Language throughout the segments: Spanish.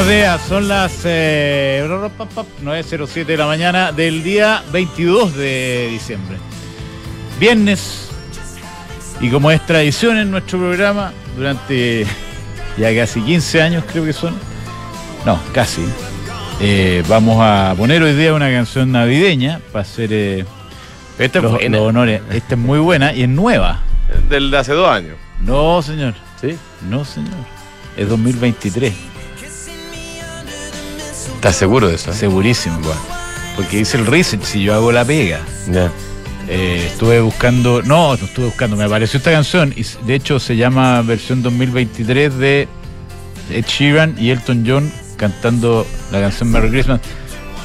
Buenos días, son las eh, 9.07 de la mañana del día 22 de diciembre. Viernes, y como es tradición en nuestro programa, durante ya casi 15 años creo que son, no, casi, eh, vamos a poner hoy día una canción navideña para hacer eh, Esta los honores. Esta es muy buena y es nueva. Del de hace dos años. No, señor, ¿Sí? no, señor. Es 2023. ¿Estás seguro de eso? eh? Segurísimo. Porque dice el research, si yo hago la pega. Eh, estuve buscando, no, no estuve buscando, me apareció esta canción y de hecho se llama versión 2023 de Ed Sheeran y Elton John cantando la canción Merry Christmas.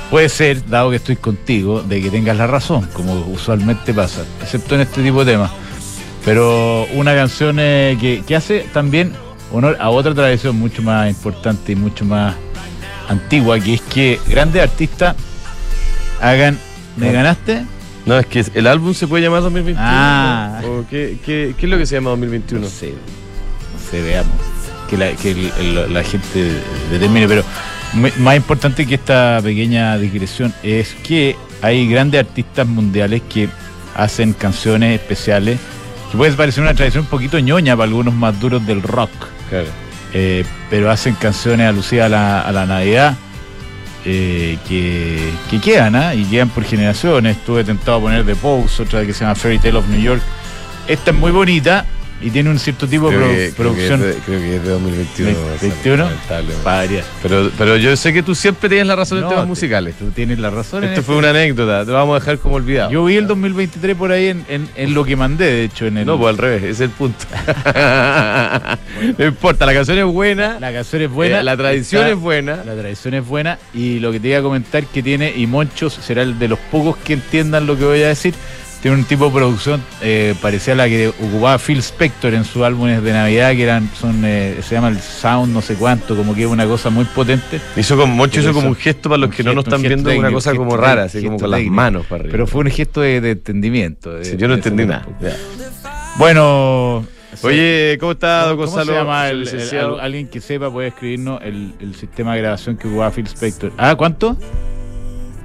Puede ser, dado que estoy contigo, de que tengas la razón, como usualmente pasa, excepto en este tipo de temas. Pero una canción eh, que, que hace también honor a otra tradición mucho más importante y mucho más antigua, que es que grandes artistas hagan... ¿Me Ah. ganaste? No, es que el álbum se puede llamar 2021. Ah. ¿O qué, qué, qué es lo que se llama 2021? No sé, no sé, veamos. Que la, que el- el- la gente determine, pero más importante que esta pequeña digresión es que hay grandes artistas mundiales que hacen canciones especiales que puede parecer una tradición un poquito ñoña para algunos más duros del rock, Claro. Eh, pero hacen canciones alusivas a la, a la Navidad eh, que, que quedan, ¿ah? y quedan por generaciones. Estuve tentado a poner The Pose, otra que se llama Fairy Tale of New York. Esta es muy bonita y tiene un cierto tipo de creo que producción. de, creo que es de 2021. Ve- 21. lamentablemente. para variar. Pero, pero yo sé que tú siempre tienes la razón en No, temas te- musicales. Tú tienes la razón. en Esto fue una anécdota, te vamos a dejar como olvidado. Yo vi el 2023 por ahí en, en- en lo que mandé, de hecho, en el. No, pues al revés, ese es el punto. no importa, la canción es buena, la canción es buena. eh, la tradición está- es buena. La tradición es buena y lo que te iba a comentar que tiene, y Monchos será el de los pocos que entiendan lo que voy a decir, tiene un tipo de producción eh, parecida a la que ocupaba Phil Spector en sus álbumes de Navidad, que eran, son, eh, se llama el Sound no sé cuánto, como que es una cosa muy potente. Hizo como, Moncho Pero hizo como un gesto para los que no nos están viendo, una cosa gesto como rara, así como con las manos para arriba. Pero fue un gesto de, de entendimiento. de- Sí, yo no entendí nada. Bueno. Oye, ¿cómo está, don ¿Cómo Gonzalo? se llama el- el- alguien que sepa puede escribirnos el, el sistema de grabación que ocupaba Phil Spector? Ah, ¿cuánto?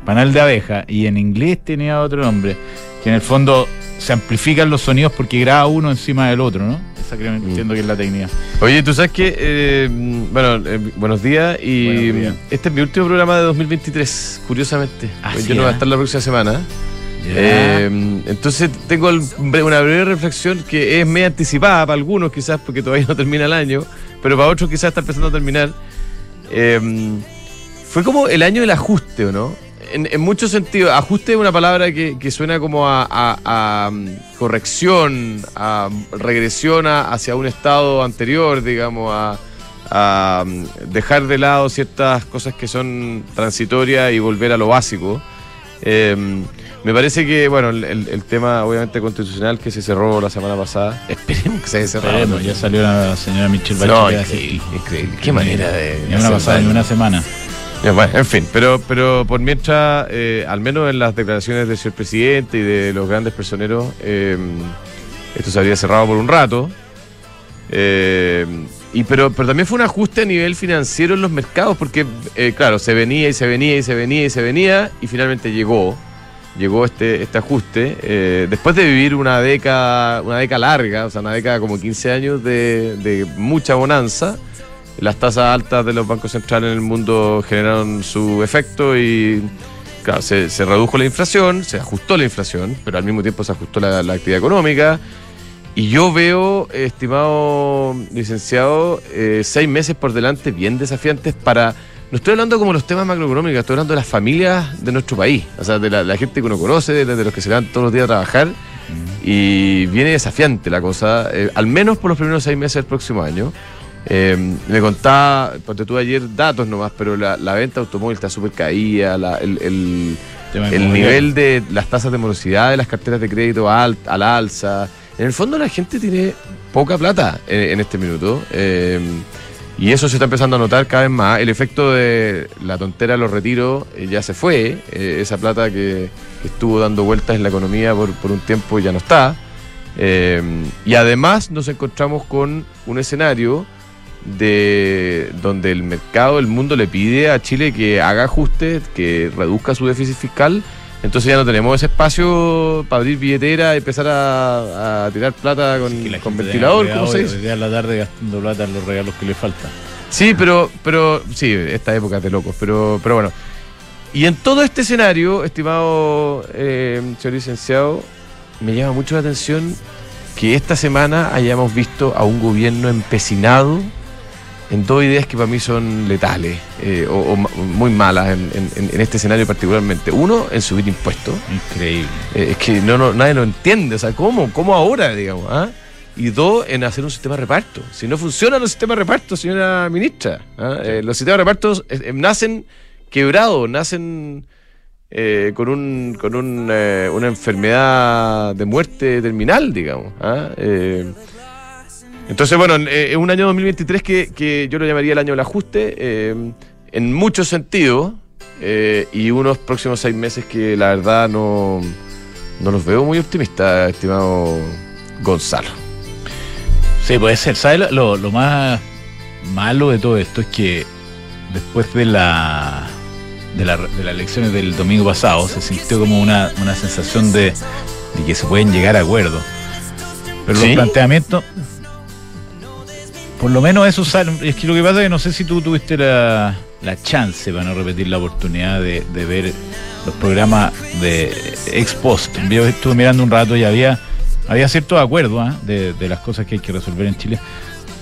Panal de abeja. Y en inglés tenía otro nombre. Que en el fondo se amplifican los sonidos porque graba uno encima del otro, ¿no? Esa creo Mm. entiendo que es la técnica. Oye, tú sabes que, eh, bueno, eh, buenos días y Buenos días. este es mi último programa de 2023, curiosamente. Ah, sí, yo no voy a ¿eh? estar la próxima semana. Ya. Eh, entonces tengo una breve reflexión que es media anticipada para algunos quizás porque todavía no termina el año, pero para otros quizás está empezando a terminar. Eh, fue como el año del ajuste, ¿o no? En, en muchos sentidos, ajuste es una palabra que, que suena como a, a- a, mm, corrección, a regresión a- hacia un estado anterior, digamos, a, a, mm, dejar de lado ciertas cosas que son transitorias y volver a lo básico. Eh, me parece que, bueno, el, el- tema obviamente constitucional que se cerró la semana pasada, esperemos que se haya cerrado. Esperemos, ya salió la señora Michelle No, Bachelet. increíble, increíble. Qué manera de. Ni una hacer pasada, daño. ni una semana. Ya, bueno, en fin, pero, pero por mientras, eh, al menos en las declaraciones del señor presidente y de los grandes personeros, eh, esto se habría cerrado por un rato. Eh, y pero, pero también fue un ajuste a nivel financiero en los mercados, porque, eh, claro, se venía y se venía y se venía y se venía, y finalmente llegó. Llegó este, este ajuste, eh, después de vivir una década, una década larga, o sea, una década como 15 años de, de mucha bonanza, las tasas altas de los bancos centrales en el mundo generaron su efecto y claro, se, se redujo la inflación, se ajustó la inflación, pero al mismo tiempo se ajustó la, la actividad económica. Y yo veo, estimado licenciado, eh, seis meses por delante bien desafiantes para... No estoy hablando como los temas macroeconómicos, estoy hablando de las familias de nuestro país, o sea, de la, la gente que uno conoce, de, de los que se dan todos los días a trabajar. Y viene desafiante la cosa, eh, al menos por los primeros seis meses del próximo año. Eh, me contaba, porque tú ayer datos nomás, pero la, la venta automóvil está súper caída, la- el, el- nivel de las tasas de morosidad de las carteras de crédito al, a la alza. En el fondo la gente tiene poca plata en, en este minuto. eh, y eso se está empezando a notar cada vez más. El efecto de la tontera de los retiros eh, ya se fue. eh, esa plata que, que estuvo dando vueltas en la economía por, por un tiempo ya no está. Eh, y además nos encontramos con un escenario de donde el mercado, el mundo le pide a Chile que haga ajustes, que reduzca su déficit fiscal. Entonces ya no tenemos ese espacio para abrir billetera y empezar a, a tirar plata con, ventilador, ¿cómo se dice? A la tarde gastando plata en los regalos que le faltan. Sí, pero, pero sí, esta época es de locos, pero, pero bueno. Y en todo este escenario, estimado eh, señor licenciado, me llama mucho la atención que esta semana hayamos visto a un gobierno empecinado en dos ideas que para mí son letales eh, o, muy malas en, en- en este escenario particularmente. Uno, en subir impuestos. Increíble. Eh, es que no, no, nadie lo entiende. O sea, ¿cómo? ¿Cómo ahora, digamos? ah? Y dos, en hacer un sistema de reparto. Si no funcionan los sistemas de reparto, señora ministra, ¿ah? Eh, los sistemas de reparto eh, nacen quebrados, nacen eh, con, un, con un, eh, una enfermedad de muerte terminal, digamos. ¿ah? Eh, entonces, bueno, eh, es un año 2023 que, que yo lo llamaría el año del ajuste, eh, en muchos sentidos, eh, y unos próximos seis meses que la verdad no, no los veo muy optimistas, estimado Gonzalo. Sí, puede ser. ¿Sabes lo, lo- lo más malo de todo esto? Es que después de la, de, la- de las elecciones del domingo pasado se sintió como una, una sensación de, de que se pueden llegar a acuerdos. Pero ¿Sí? los planteamientos, por lo menos eso sale. Es que lo que pasa es que no sé si tú tuviste la, la chance, para no repetir la oportunidad, de, de ver los programas de ex post. Yo estuve mirando un rato y había, había cierto acuerdo ¿ah? de, de las cosas que hay que resolver en Chile.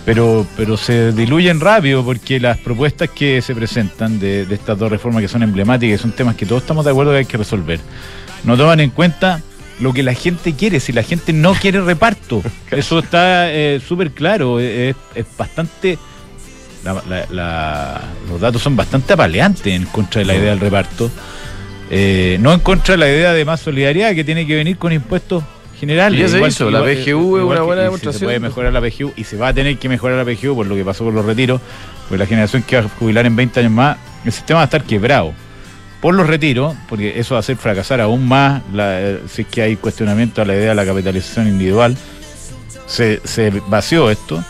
Pero, pero se diluyen rápido porque las propuestas que se presentan de, de estas dos reformas que son emblemáticas y son temas que todos estamos de acuerdo que hay que resolver, no toman en cuenta lo que la gente quiere. Si la gente no quiere reparto, eso está eh, súper claro. Es, es bastante. la- la- la- los datos son bastante apaleantes en contra de la idea del reparto. Eh, no en contra de la idea de más solidaridad que tiene que venir con impuestos generales. Y ya se Igual- hizo, la PGU es una buena demostración. Se puede mejorar la PGU y se va a tener que mejorar la PGU por lo que pasó con los retiros, pues la generación que va a jubilar en 20 años más, el sistema va a estar quebrado por los retiros, porque eso va a hacer fracasar aún más la- eh, si es que hay cuestionamiento a la idea de la capitalización individual. Se, se vació esto.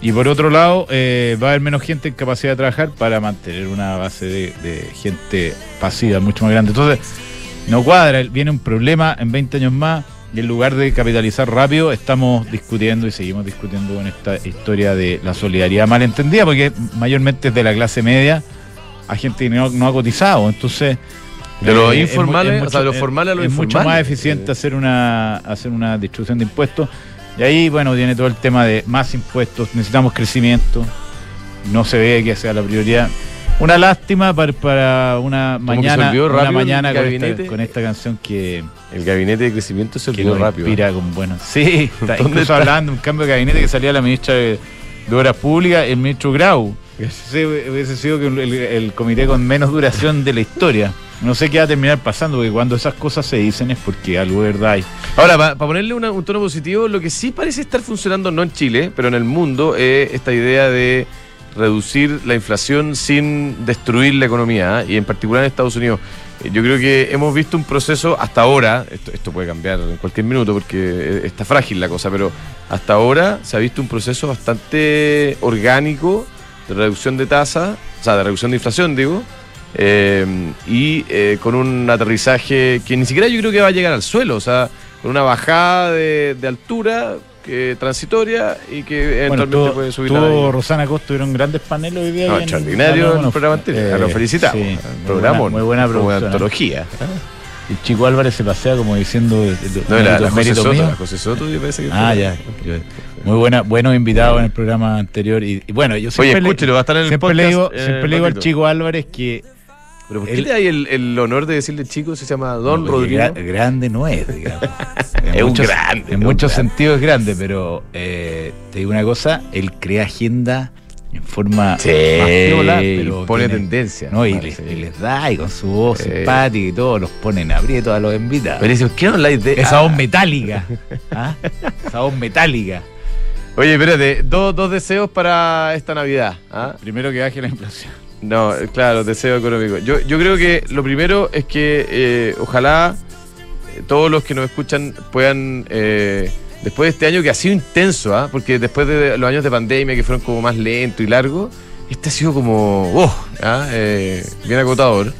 Y por otro lado, eh, va a haber menos gente en capacidad de trabajar para mantener una base de, de gente pasiva mucho más grande. Entonces, no cuadra, viene un problema en 20 años más y en lugar de capitalizar rápido, estamos discutiendo y seguimos discutiendo con esta historia de la solidaridad malentendida, porque mayormente es de la clase media a gente que no, no ha cotizado. Entonces, De los eh, es informales, es o sea, de los es- formales a los es mucho más eficiente Eh. hacer una hacer una distribución de impuestos. Y ahí, bueno, viene todo el tema de más impuestos, necesitamos crecimiento, no se ve que sea la prioridad. Una lástima para, para una mañana, una mañana con esta, con esta canción que, El gabinete de crecimiento se olvidó rápido. inspira con buenas. Sí, está ¿Dónde incluso está? hablando un cambio de gabinete que salía la ministra de, de Obras Públicas, el ministro Grau. Ese hubiese sido que el, comité con menos duración de la historia. No sé qué va a terminar pasando, porque cuando esas cosas se dicen es porque algo de verdad hay. Ahora, para ponerle una- un tono positivo, lo que sí parece estar funcionando, no en Chile, pero en el mundo, es esta idea de reducir la inflación sin destruir la economía, ¿eh? y en particular en Estados Unidos. Eh, Yo creo que hemos visto un proceso hasta ahora, esto, esto puede cambiar en cualquier minuto porque eh, está frágil la cosa, pero hasta ahora se ha visto un proceso bastante orgánico de reducción de tasa, o sea, de reducción de inflación, digo, eh, y eh, con un aterrizaje que ni siquiera yo creo que va a llegar al suelo, o sea, con una bajada de, de altura que, transitoria y que Bueno, eventualmente tuvo, puede subir tuvo la Rosana Costa, tuvieron grandes paneles hoy día. no, extraordinario bueno, el programa anterior. eh, lo felicitamos. sí, muy Programa, buena- muy buena como producción. ¿eh? antología. El chico Álvarez se pasea como diciendo. No, la, la mérito- José Soto, mío. la José Soto, me parece que Ah, fue. ya. Yo- Muy buena, buenos invitados en el programa anterior. Y, y bueno, yo Oye, siempre, le- escúchelo, va a estar en el siempre podcast. le digo, eh, siempre le digo al chico Álvarez que Pero ¿por qué él- le hay el, el honor de decirle chico? Se llama Don porque Rodrigo. gra- grande no es, digamos. En Es un muchos- grande, En muchos grande. sentidos es grande, pero eh, te digo una cosa, él crea agenda en forma Sí, más pero pone tiene- tendencia. ¿no? Y, Ah, les, sí. y les da, y con su voz Sí. simpática y todo, los pone en aprieto a los invitados. Pero dice, ¿por qué no habláis de Esa Ah. voz metálica. ¿ah? Esa voz metálica. Oye, espérate, dos, dos deseos para esta Navidad. ¿ah? Primero que baje la inflación. No, claro, deseo económico. Yo, yo creo que lo primero es que eh, ojalá eh, todos los que nos escuchan puedan eh, después de este año que ha sido intenso, ¿ah? porque después de los años de pandemia que fueron como más lentos y largos, este ha sido como, oh, ¿ah? eh, bien agotador.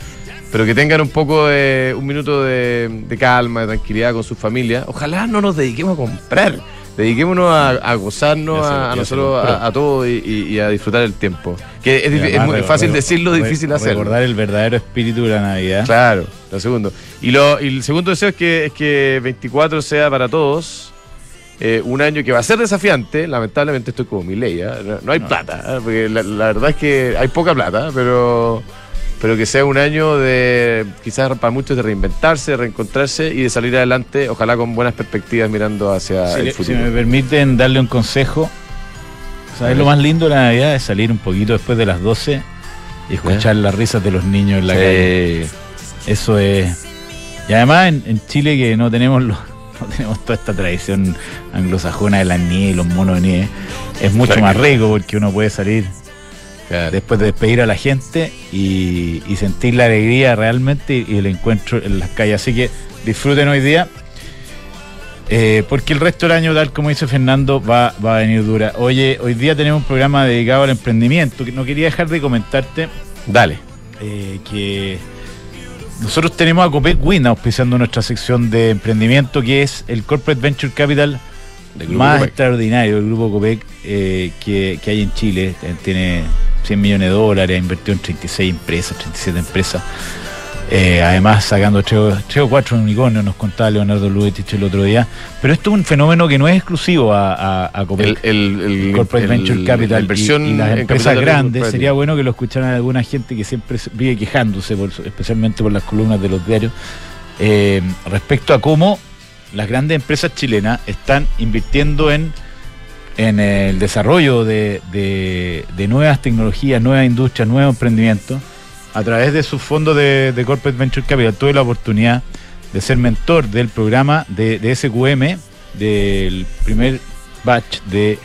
Pero que tengan un poco de, un minuto de, de calma, de tranquilidad con su familia. Ojalá no nos dediquemos a comprar dediquémonos a, gozarnos a, nosotros, a, todos y, a disfrutar el tiempo. Que es, muy fácil decirlo, difícil hacerlo. Recordar el verdadero espíritu de la Navidad. Claro, lo segundo. Y, lo, y el segundo deseo es que, es que 24 sea para todos. Eh, un año que va a ser desafiante, lamentablemente estoy como mi ley, ¿eh? no, hay plata, ¿eh? porque la, verdad es que hay poca plata, pero pero que sea un año de quizás para muchos de reinventarse, de reencontrarse y de salir adelante, ojalá con buenas perspectivas mirando hacia el futuro. Si me permiten darle un consejo, ¿sabes lo más lindo de la Navidad? Es salir un poquito después de las 12 y escuchar las risas de los niños en la calle. Eso es... Y además en, Chile que no tenemos no tenemos toda esta tradición anglosajona de la nieve, los monos de nieve, es mucho más rico porque uno puede salir Después de despedir a la gente y, sentir la alegría realmente y, el encuentro en las calles. Así que disfruten hoy día. Eh, porque el resto del año, tal como dice Fernando, va, va a venir dura. Oye, hoy día tenemos un programa dedicado al emprendimiento. Que no quería dejar de comentarte. Dale. Eh, que nosotros tenemos a Copec Win auspiciando nuestra sección de emprendimiento, que es el Corporate Venture Capital más extraordinario del grupo Copec eh, que, que, hay en Chile. Tiene 100 millones de dólares, ha invertido en 36 empresas, 37 empresas. Eh, además, sacando 3 o 4 unicornios, nos contaba Leonardo Luetich el otro día. Pero esto es un fenómeno que no es exclusivo a, a, el, Corporate Venture Capital y, las empresas grandes. Sería bueno que lo escucharan alguna gente que siempre vive quejándose, especialmente por las columnas de los diarios, eh, respecto a cómo las grandes empresas chilenas están invirtiendo en en el desarrollo de, nuevas tecnologías, nuevas industrias, nuevos emprendimientos, a través de su fondo de, Corporate Venture Capital. Tuve la oportunidad de ser mentor del programa de, SQM, del primer batch de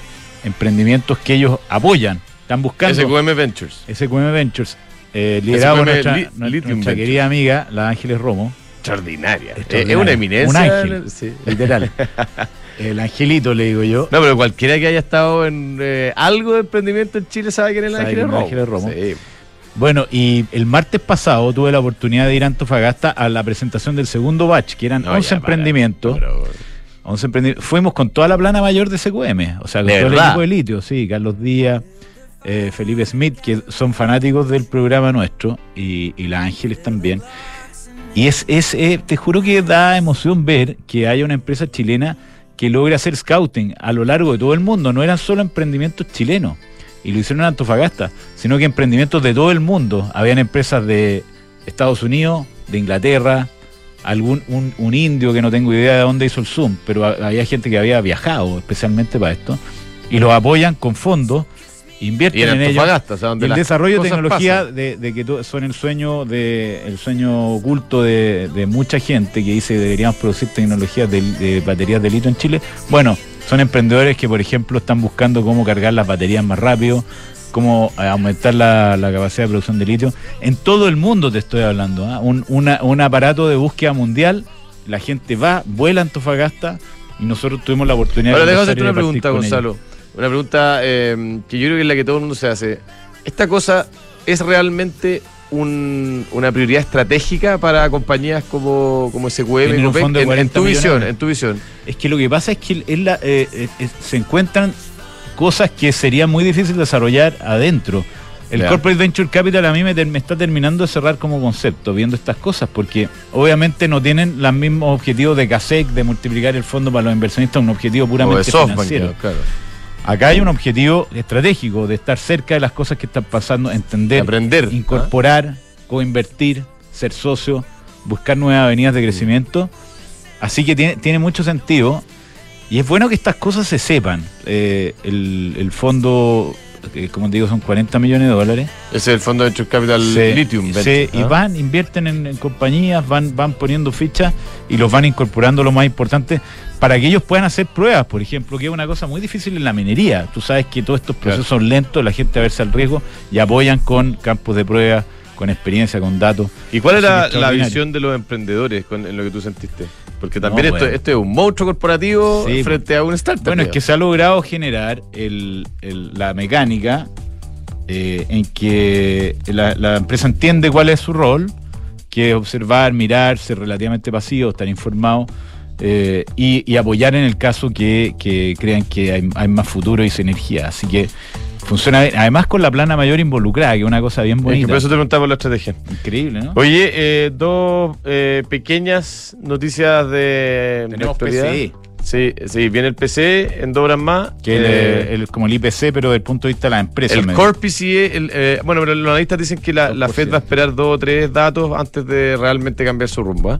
emprendimientos que ellos apoyan. Están buscando. SQM Ventures. SQM Ventures. Eh, liderado por nuestra, querida amiga, la Ángeles Romo. Extraordinaria. Es una eminencia. Un ángel, literal. El angelito, le digo yo. No, pero cualquiera que haya estado en eh, algo de emprendimiento en Chile sabe quién es el Ángel Romo. Bueno, y el martes pasado tuve la oportunidad de ir a Antofagasta a la presentación del segundo batch, que eran 11 emprendimientos. Fuimos con toda la plana mayor de CQM, o sea, con todo el equipo de litio, sí, Carlos Díaz, eh, Felipe Smith, que son fanáticos del programa nuestro, y, y la Ángeles también. Y es, es eh, te juro que da emoción ver que haya una empresa chilena que logra hacer scouting a lo largo de todo el mundo. No eran solo emprendimientos chilenos, y lo hicieron en Antofagasta, sino que emprendimientos de todo el mundo. Habían empresas de Estados Unidos, de Inglaterra, algún un, indio que no tengo idea de dónde hizo el Zoom, pero había gente que había viajado especialmente para esto, y los apoyan con fondos invierten en, ellos. el desarrollo de tecnología de, que son el sueño de el sueño oculto de, mucha gente que dice que deberíamos producir tecnologías de, baterías de litio en Chile. Bueno, son emprendedores que, por ejemplo, están buscando cómo cargar las baterías más rápido, cómo eh, aumentar la, capacidad de producción de litio. En todo el mundo te estoy hablando. ¿ah? Un, un aparato de búsqueda mundial. La gente va, vuela a Antofagasta y nosotros tuvimos la oportunidad Ahora, de. Ahora, hacerte una pregunta, Gonzalo. Una pregunta eh, que yo creo que es la que todo el mundo se hace. ¿Esta cosa es realmente una prioridad estratégica para compañías como, como SQM en, tu visión, en tu visión? Es que lo que pasa es que eh, eh, se encuentran cosas que sería muy difícil desarrollar adentro. El Corporate Venture Capital a mí me, está terminando de cerrar como concepto viendo estas cosas, porque obviamente no tienen los mismos objetivos de CASEC, de multiplicar el fondo para los inversionistas, un objetivo puramente financiero. Claro. Acá hay un objetivo estratégico de estar cerca de las cosas que están pasando, entender, aprender, incorporar, coinvertir, ser socio, buscar nuevas avenidas de crecimiento. Así que tiene, tiene mucho sentido. Y es bueno que estas cosas se sepan. Eh, el, fondo, eh, como te digo, son 40 millones de dólares. Ese es el fondo de Venture Capital Lithium. Y van, invierten en, compañías, van, van poniendo fichas y los van incorporando lo más importante para que ellos puedan hacer pruebas, por ejemplo, que es una cosa muy difícil en la minería. Tú sabes que todos estos procesos son lentos, la gente a verse al riesgo y apoyan con campos de prueba, con experiencia, con datos. ¿Y cuál era la visión de los emprendedores con, en lo que tú sentiste? Porque también No, esto, bueno. esto es un monstruo corporativo Sí, frente a un startup. Bueno, es que se ha logrado generar el- el- la mecánica eh, en que la, la empresa entiende cuál es su rol, que es observar, mirar, ser relativamente pasivo, estar informado eh, y, y apoyar en el caso que, que crean que hay, hay más futuro y sinergia. Así que funciona bien. Además con la plana mayor involucrada, que es una cosa bien Es que bonita. por eso te preguntaba por la estrategia. Increíble, ¿no? Oye, eh, dos eh, pequeñas noticias de, Tenemos. PCI. Sí, sí, viene el PC en dos horas más. Que el, Eh, el- como el IPC, pero desde el punto de vista de la empresa. el Core PCE, el, eh, bueno, pero los analistas dicen que la, la Fed va a esperar dos o tres datos antes de realmente cambiar su rumbo. ¿ah?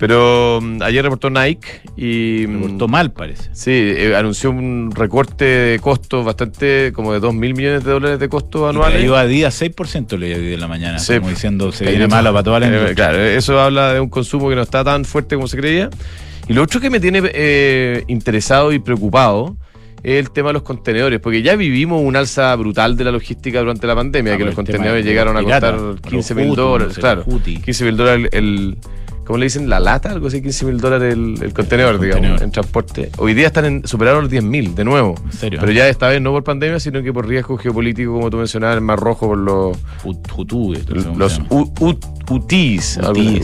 Pero mm, ayer reportó Nike y. mm, Reportó mal, parece. Sí, eh, anunció un recorte de costos bastante, como de 2 mil millones de dólares de costos anuales. Cayó a día 6% leí hoy de la mañana, Sí. como diciendo se viene mala para toda la Eh, industria. claro, eso habla de un consumo que no está tan fuerte como se creía. Y lo otro que me tiene eh, interesado y preocupado es el tema de los contenedores, porque ya vivimos un alza brutal de la logística durante la pandemia, Ah, que los contenedores llegaron a costar los 15 mil dólares, claro. los Houthi. 15 mil dólares el- ¿cómo le dicen? La lata, algo así, 15 mil dólares el, el contenedor, El digamos, contenedor. en transporte. Hoy día están en, superaron los 10 mil, de nuevo. En serio. Pero ya esta vez no por pandemia, sino que por riesgo geopolítico, como tú mencionabas, el Mar Rojo, por los Hut- Hutú, esto, ¿cómo los Hutíes, así.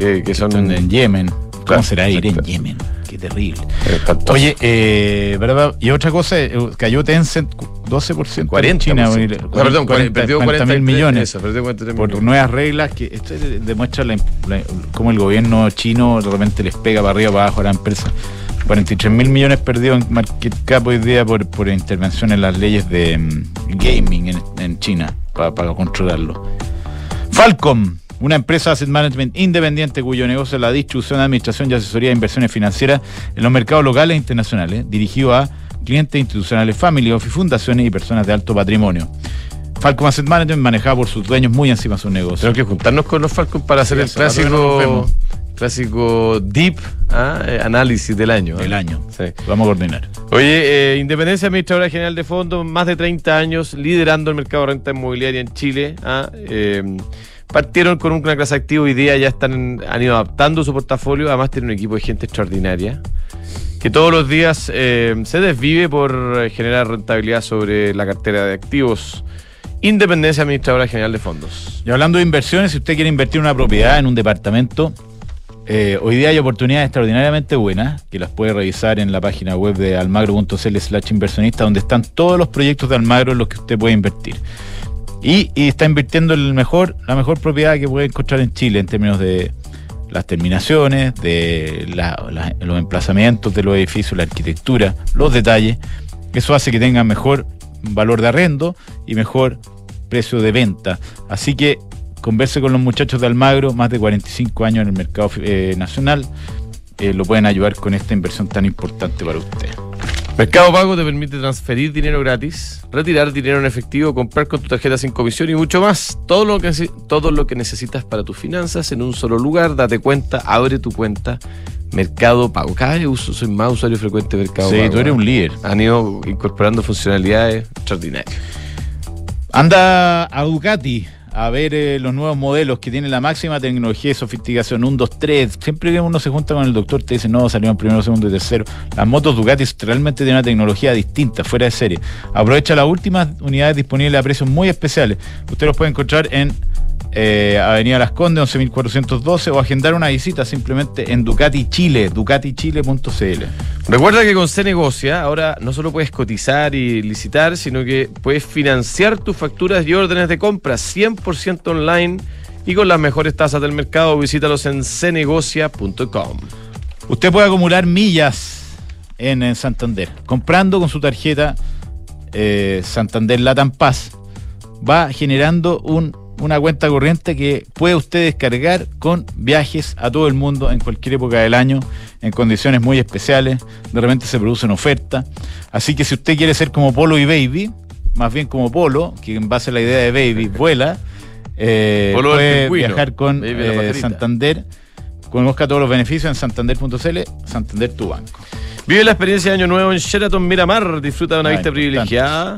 eh, que son en Yemen. ¿Cómo Claro, será ir en. Yemen? Qué terrible. eh. Oye, eh, ¿verdad? Y otra cosa, eh, cayó Tencent 12% 40 en China. Ah, perdón, 40, perdió 40 mil 43 millones. eso, perdió 43 por millones. nuevas reglas que esto de- demuestra la, la- cómo el gobierno chino de repente les pega para arriba para abajo a la empresa. 43 mil millones perdidos en market cap hoy día por, por intervención en las leyes de mm, gaming en, en China para, para controlarlo. Falcom, una empresa de asset management independiente cuyo negocio es la distribución, administración y asesoría de inversiones financieras en los mercados locales e internacionales, dirigido a clientes institucionales, family office, fundaciones y personas de alto patrimonio. Falcom Asset Management manejada por sus dueños muy encima de sus negocios. Tenemos que juntarnos con los Falcons para hacer Sí, el clásico clásico deep ah, eh, análisis del año. del ¿eh? año. Sí. Vamos a coordinar. Oye, eh, Independencia Administradora General de Fondos, más de 30 años liderando el mercado de renta inmobiliaria en Chile. ah, partieron con una clase activa, hoy día ya están, han ido adaptando su portafolio, además tienen un equipo de gente extraordinaria que todos los días eh, se desvive por eh, generar rentabilidad sobre la cartera de activos. Independencia Administradora General de Fondos. Y hablando de inversiones, si usted quiere invertir en una propiedad, en un departamento, eh, hoy día hay oportunidades extraordinariamente buenas que las puede revisar en la página web de almagro.cl slash inversionista, donde están todos los proyectos de Almagro en los que usted puede invertir. Y, está invirtiendo en la mejor propiedad que puede encontrar en Chile en términos de las terminaciones, de los emplazamientos de los edificios, la arquitectura, los detalles. Eso hace que tengan mejor valor de arrendo y mejor precio de venta. Así que converse con los muchachos de Almagro, más de 45 años en el mercado eh, nacional. Eh, lo pueden ayudar con esta inversión tan importante para usted. Mercado Pago te permite transferir dinero gratis, retirar dinero en efectivo, comprar con tu tarjeta sin comisión y mucho más. Todo lo que, todo lo que necesitas para tus finanzas en un solo lugar. Date cuenta, abre tu cuenta. Mercado Pago. Cada vez uso, soy más usuario frecuente de Mercado sí, Pago. tú eres un líder. Han ido incorporando funcionalidades extraordinarias. Anda a Ducati a ver eh, los nuevos modelos que tienen la máxima tecnología y sofisticación. 1, 2, 3. Siempre que uno se junta con el doctor, te dice, no, salieron primero, segundo y tercero. Las motos Ducati realmente tienen una tecnología distinta, fuera de serie. Aprovecha las últimas unidades disponibles a precios muy especiales. Usted los puede encontrar en eh, Avenida Las Condes, 11.412, o agendar una visita simplemente en Ducati Chile, ducatichile.cl. Recuerda que con C Negocia ahora no solo puedes cotizar y licitar, sino que puedes financiar tus facturas y órdenes de compra 100% online y con las mejores tasas del mercado. Visítalos en cnegocia.com. Usted puede acumular millas en, en Santander. Comprando con su tarjeta eh, Santander Latam Paz, va generando un- una cuenta corriente que puede usted descargar con viajes a todo el mundo en cualquier época del año, en condiciones muy especiales. De repente se producen ofertas. Así que si usted quiere ser como Polo y Baby, más bien como Polo, que en base a la idea de Baby vuela, eh, Polo puede viajar con eh. Santander. Conozca todos los beneficios en santander.cl, Santander tu banco. Vive la experiencia de Año Nuevo en Sheraton Miramar. Disfruta de una Ah, vista privilegiada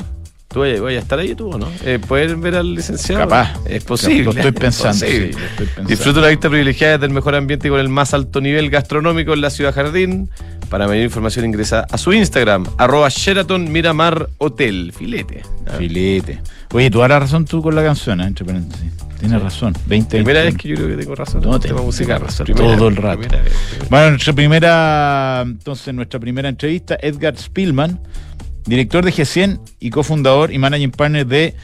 ¿Tú voy a estar ahí tú o no? Eh, ¿Pueden ver al licenciado? Capaz. Es posible. Lo estoy pensando. Sí, sí, lo estoy pensando. Disfruta una vista privilegiada del mejor ambiente y con el más alto nivel gastronómico en la ciudad jardín. Para mayor información ingresa a su Instagram, arroba Sheraton Miramar Hotel. Filete. Filete. Oye, tú harás razón tú con la canción, ¿eh? entre paréntesis. Tienes razón. 20 Primera vez que yo creo que tengo razón. No, en el te- tema musical. razón Primera todo el rato. primera vez, primera vez. Bueno, nuestra primera, entonces, nuestra primera entrevista, Edgar Spielman, director de G100 y cofundador y managing partner de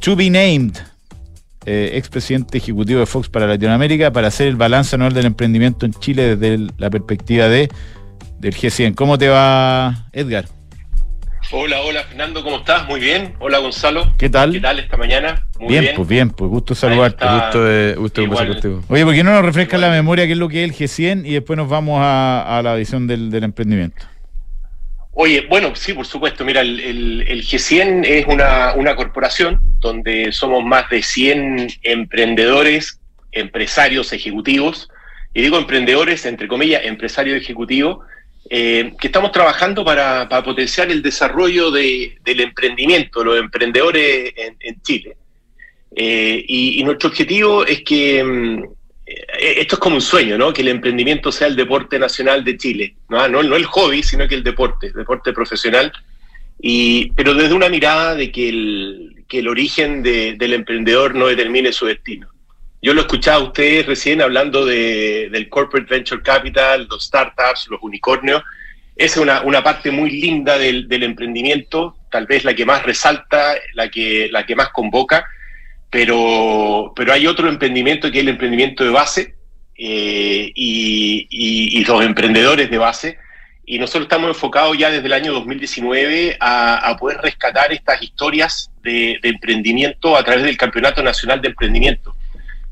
To Be Named, eh, expresidente ejecutivo de Fox para Latinoamérica, para hacer el balance anual del emprendimiento en Chile desde el- la perspectiva de del G100. ¿Cómo te va, Edgar? Hola, hola Fernando, ¿cómo estás? Muy bien. Hola Gonzalo. ¿Qué tal? ¿Qué tal esta mañana? Muy bien, bien. pues bien, pues gusto saludarte. Gusto de, gusto de conversar Igual. contigo. Oye, ¿por qué no nos refresca Igual. la memoria qué es lo que es el G100 y después nos vamos a, a la visión del, del emprendimiento? Oye, bueno, sí, por supuesto. Mira, el, el- el G100 es una, una corporación donde somos más de 100 emprendedores, empresarios, ejecutivos. Y digo emprendedores, entre comillas, empresarios ejecutivos, eh, que estamos trabajando para, potenciar el desarrollo de- del emprendimiento, los emprendedores en, Chile. Eh, y, nuestro objetivo es que mm, esto es como un sueño, ¿no? Que el emprendimiento sea el deporte nacional de Chile, ¿no? No, no el hobby, sino que el deporte, el deporte profesional. Y, pero desde una mirada de que el, que el origen de- del emprendedor no determine su destino. Yo lo escuchaba a ustedes recién hablando de, del corporate venture capital, los startups, los unicornios. Es una, una parte muy linda del, del emprendimiento, tal vez la que más resalta, la que, la que más convoca, pero, pero hay otro emprendimiento que es el emprendimiento de base eh, y, y- y los emprendedores de base. Y nosotros estamos enfocados ya desde el año 2019 a, a poder rescatar estas historias de, de emprendimiento a través del Campeonato Nacional de Emprendimiento.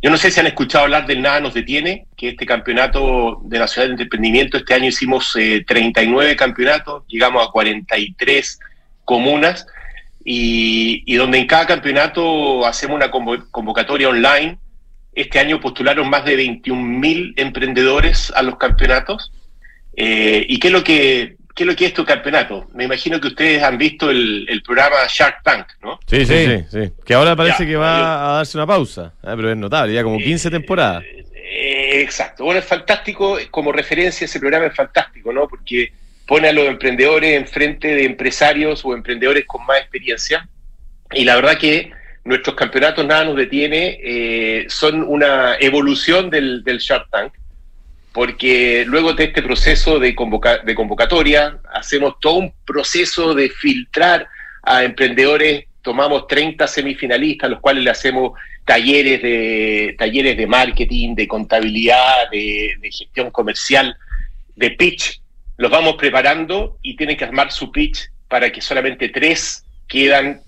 Yo no sé si han escuchado hablar del Nada nos detiene, que este campeonato de nacional de emprendimiento, este año hicimos eh, 39 campeonatos, llegamos a 43 comunas y, y donde en cada campeonato hacemos una convo- convocatoria online. Este año postularon más de 21.000 emprendedores a los campeonatos. Eh, ¿Y qué es, lo que, qué es lo que es tu campeonato? Me imagino que ustedes han visto el, el programa Shark Tank, ¿no? Sí, sí, sí, sí. Que ahora parece Ya, que va a darse una pausa. Ah, pero es notable, ya como 15 Eh, temporadas. Eh, exacto. Bueno, es fantástico, como referencia ese programa es fantástico, ¿no? Porque pone a los emprendedores enfrente de empresarios o emprendedores con más experiencia. Y la verdad que nuestros campeonatos nada nos detiene, eh, son una evolución del, del Shark Tank, porque luego de este proceso de, convoca- de convocatoria, hacemos todo un proceso de filtrar a emprendedores, tomamos 30 semifinalistas, los cuales le hacemos talleres de, talleres de marketing, de contabilidad, de, de gestión comercial, de pitch. Los vamos preparando y tienen que armar su pitch para que solamente tres quedan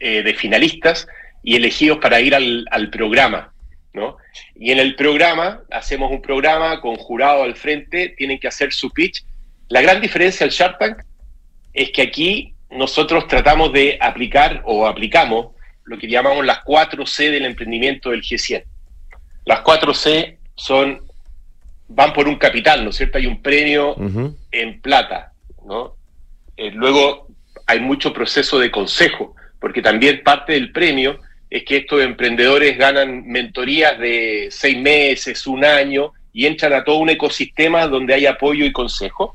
eh, de finalistas y elegidos para ir al, programa. ¿no? Y en el programa, hacemos un programa con jurado al frente, tienen que hacer su pitch. La gran diferencia del Shark Tank es que aquí nosotros tratamos de aplicar o aplicamos lo que llamamos las 4C del emprendimiento del G100. Las 4C son, van por un capital, ¿no es cierto? Hay un premio en plata, ¿no? Eh, luego hay mucho proceso de consejo, porque también parte del premio es que estos emprendedores ganan mentorías de seis meses, un año, y entran a todo un ecosistema donde hay apoyo y consejo.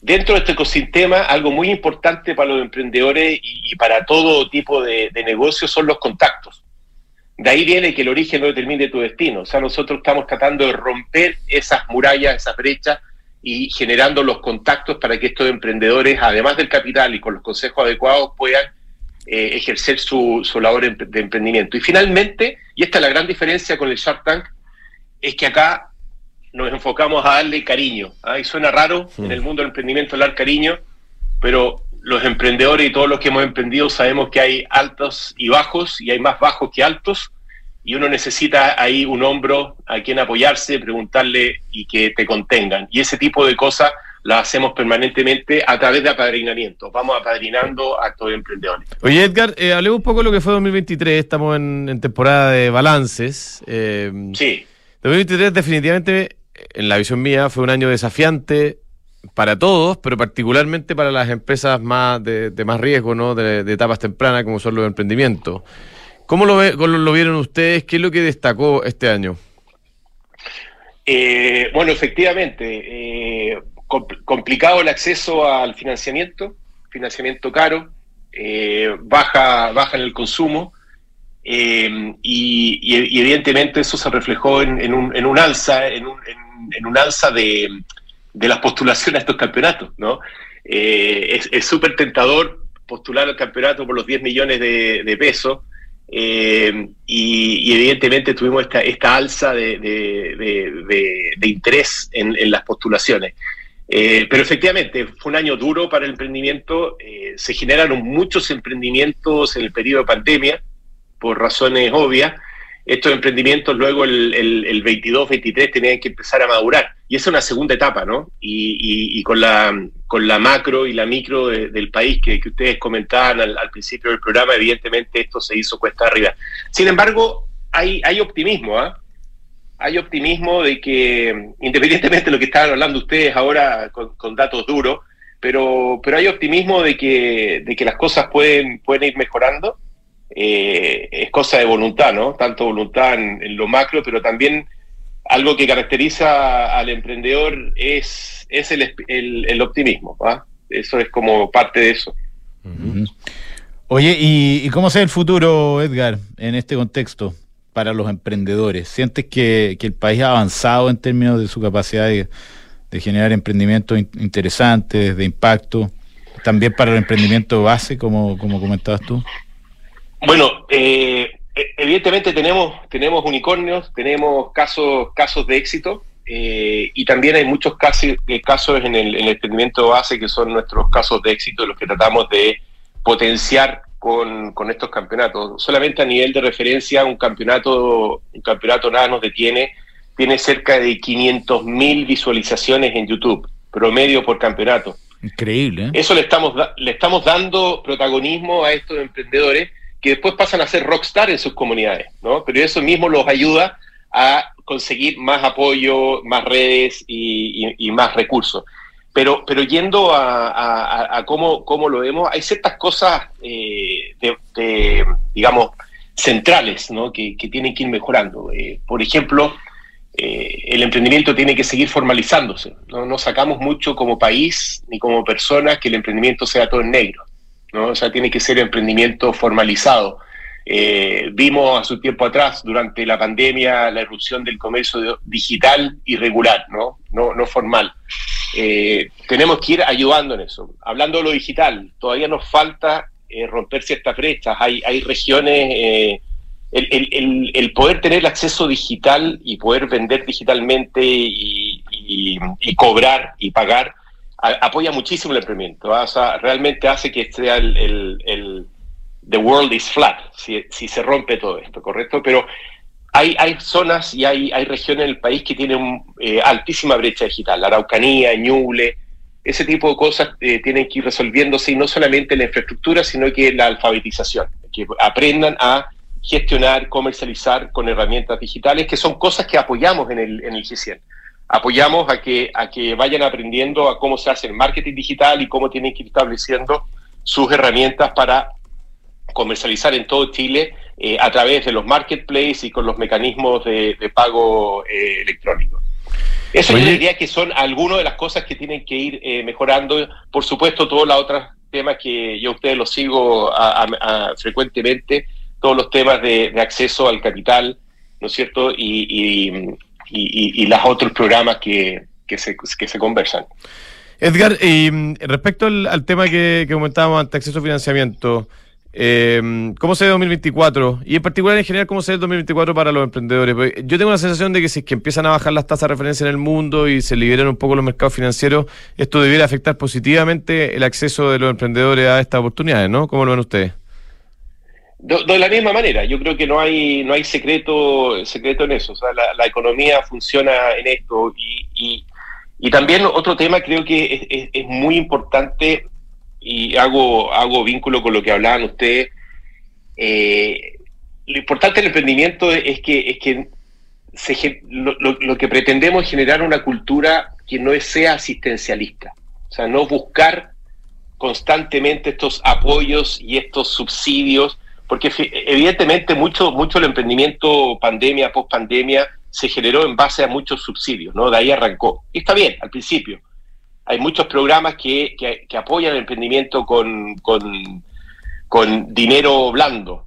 Dentro de este ecosistema, algo muy importante para los emprendedores y, y para todo tipo de, de negocios son los contactos. De ahí viene que el origen no determine tu destino. O sea, nosotros estamos tratando de romper esas murallas, esas brechas y generando los contactos para que estos emprendedores, además del capital y con los consejos adecuados, puedan eh, ejercer su, su labor de emprendimiento. Y finalmente, y esta es la gran diferencia con el Shark Tank, es que acá nos enfocamos a darle cariño. ¿ah? Y suena raro Sí. en el mundo del emprendimiento hablar cariño, pero los emprendedores y todos los que hemos emprendido sabemos que hay altos y bajos y hay más bajos que altos y uno necesita ahí un hombro a quien apoyarse, preguntarle y que te contengan. Y ese tipo de cosas las hacemos permanentemente a través de apadrinamiento. Vamos apadrinando a estos emprendedores. Oye, Edgar, eh, hablemos un poco de lo que fue 2023. Estamos en, en temporada de balances. Eh, Sí, 2023 definitivamente, en la visión mía, fue un año desafiante, para todos, pero particularmente para las empresas más de, más riesgo, ¿no? De, etapas tempranas, como son los emprendimientos. ¿Cómo lo, lo, vieron ustedes? ¿Qué es lo que destacó este año? Eh, bueno, efectivamente, eh, complicado el acceso al financiamiento, financiamiento caro, eh, baja, baja en el consumo y, evidentemente eso se reflejó en, un, alza, en un, alza de, las postulaciones a estos campeonatos, ¿no? es súper tentador postular al campeonato por los 10 millones de pesos, eh, y, evidentemente tuvimos esta, alza de, interés en, las postulaciones. Eh, pero efectivamente fue un año duro para el emprendimiento, eh, se generaron muchos emprendimientos en el periodo de pandemia, por razones obvias, estos emprendimientos luego el, el, 22-23 tenían que empezar a madurar. Y esa es una segunda etapa, ¿no? Y, con, la, con la macro y la micro del país que, ustedes comentaban al, principio del programa, evidentemente esto se hizo cuesta arriba. Sin embargo, hay, hay optimismo, ¿ah? Hay optimismo de que, independientemente de lo que estaban hablando ustedes ahora con, datos duros, pero, pero hay optimismo de que, de que las cosas pueden, pueden ir mejorando eh, es cosa de voluntad, ¿no? Tanto voluntad en, lo macro, pero también algo que caracteriza al emprendedor es, es el, optimismo, Eso es como parte de eso. Oye, ¿y, cómo se el futuro, Edgar, en este contexto para los emprendedores? ¿Sientes que, el país ha avanzado en términos de su capacidad de, generar emprendimientos interesantes, de impacto? También para el emprendimiento base, como, como comentabas tú. Bueno, eh, evidentemente tenemos, tenemos unicornios, tenemos casos, casos de éxito eh, y también hay muchos casos, eh, casos en el, en el emprendimiento base que son nuestros casos de éxito, los que tratamos de potenciar con, con, estos campeonatos. Solamente a nivel de referencia, un campeonato, un campeonato nada nos detiene, tiene cerca de 500.000 visualizaciones en YouTube, promedio por campeonato. Increíble. Eso le estamos, le estamos dando protagonismo a estos emprendedores que después pasan a ser rockstar en sus comunidades, ¿no? Pero eso mismo los ayuda a conseguir más apoyo, más redes y, más recursos. Pero, pero yendo a, cómo, cómo, lo vemos, hay ciertas cosas, eh, de, digamos, centrales, ¿no? Que, tienen que ir mejorando. Eh, por ejemplo, eh, el emprendimiento tiene que seguir formalizándose. ¿no? no sacamos mucho como país ni como personas que el emprendimiento sea todo en negro. O sea, tiene que ser emprendimiento formalizado. Eh, vimos a su tiempo atrás, durante la pandemia, la erupción del comercio digital irregular, ¿no? No, no formal. Eh, tenemos que ir ayudando en eso. Hablando de lo digital, todavía nos falta eh, romper ciertas brechas. Hay, hay regiones, el, poder tener el acceso digital y poder vender digitalmente y cobrar y pagar apoya muchísimo el emprendimiento. realmente hace que sea el, el, the world is flat, si, se rompe todo esto, ¿correcto? Pero hay, hay zonas y hay, regiones en el país que tienen eh, altísima brecha digital, Araucanía, Ñuble, ese tipo de cosas eh, tienen que ir resolviéndose y no solamente la infraestructura, sino que la alfabetización, que aprendan a gestionar, comercializar con herramientas digitales, que son cosas que apoyamos en el, en el G100 apoyamos a que, a que vayan aprendiendo a cómo se hace el marketing digital y cómo tienen que ir estableciendo sus herramientas para comercializar en todo Chile eh, a través de los marketplaces y con los mecanismos de, pago eh, electrónico. Eso yo diría que son algunas de las cosas que tienen que ir eh, mejorando. Por supuesto, todos los otros temas que yo a ustedes los sigo frecuentemente, todos los temas de, acceso al capital, ¿no es cierto? y, y, y, los otros programas que, que, se, que se conversan. Edgar, y mm, respecto al, tema que, comentábamos ante acceso a financiamiento, eh, ¿cómo se ve 2024? Y en particular, en general, ¿cómo se ve el 2024 para los emprendedores? yo tengo la sensación de que si es que empiezan a bajar las tasas de referencia en el mundo y se liberan un poco los mercados financieros, esto debiera afectar positivamente el acceso de los emprendedores a estas oportunidades, ¿no? ¿Cómo lo ven ustedes? De, la misma manera, yo creo que no hay no hay secreto secreto en eso. La, economía funciona en esto y, y, también otro tema creo que es, muy importante y hago hago vínculo con lo que hablaban ustedes. Eh, lo importante del emprendimiento es que es que lo, que pretendemos es generar una cultura que no sea asistencialista, o sea, no buscar constantemente estos apoyos y estos subsidios, porque evidentemente mucho, mucho el emprendimiento pandemia, post pandemia, se generó en base a muchos subsidios, ¿no? De ahí arrancó. Y está bien, al principio. Hay muchos programas que, que, apoyan el emprendimiento con, con, con dinero blando.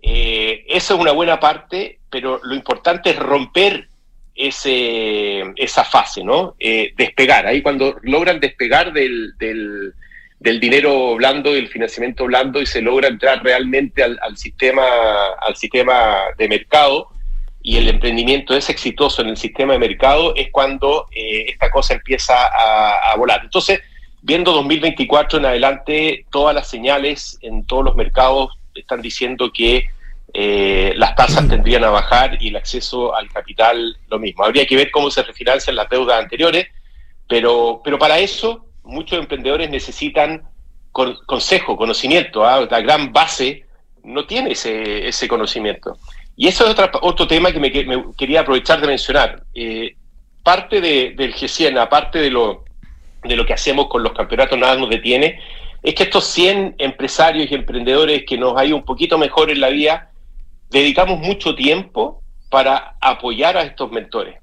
Eh, eso es una buena parte, pero lo importante es romper ese, esa fase, ¿no? Eh, despegar. Ahí cuando logran despegar del, dinero blando, del financiamiento blando y se logra entrar realmente al, sistema, al sistema de mercado y el emprendimiento es exitoso en el sistema de mercado, es cuando eh, esta cosa empieza a, a volar. Entonces, viendo 2024 en adelante, todas las señales en todos los mercados están diciendo que eh, las tasas tendrían a bajar y el acceso al capital lo mismo. Habría que ver cómo se refinancian las deudas anteriores, pero, pero para eso muchos emprendedores necesitan consejo, conocimiento. ¿ah? La gran base no tiene ese, ese conocimiento. Y eso es otra, otro tema que me, quería aprovechar de mencionar. Eh, parte del G100, aparte de lo, de lo que hacemos con los campeonatos, nada nos detiene, es que estos 100 empresarios y emprendedores que nos ha ido un poquito mejor en la vida, dedicamos mucho tiempo para apoyar a estos mentores.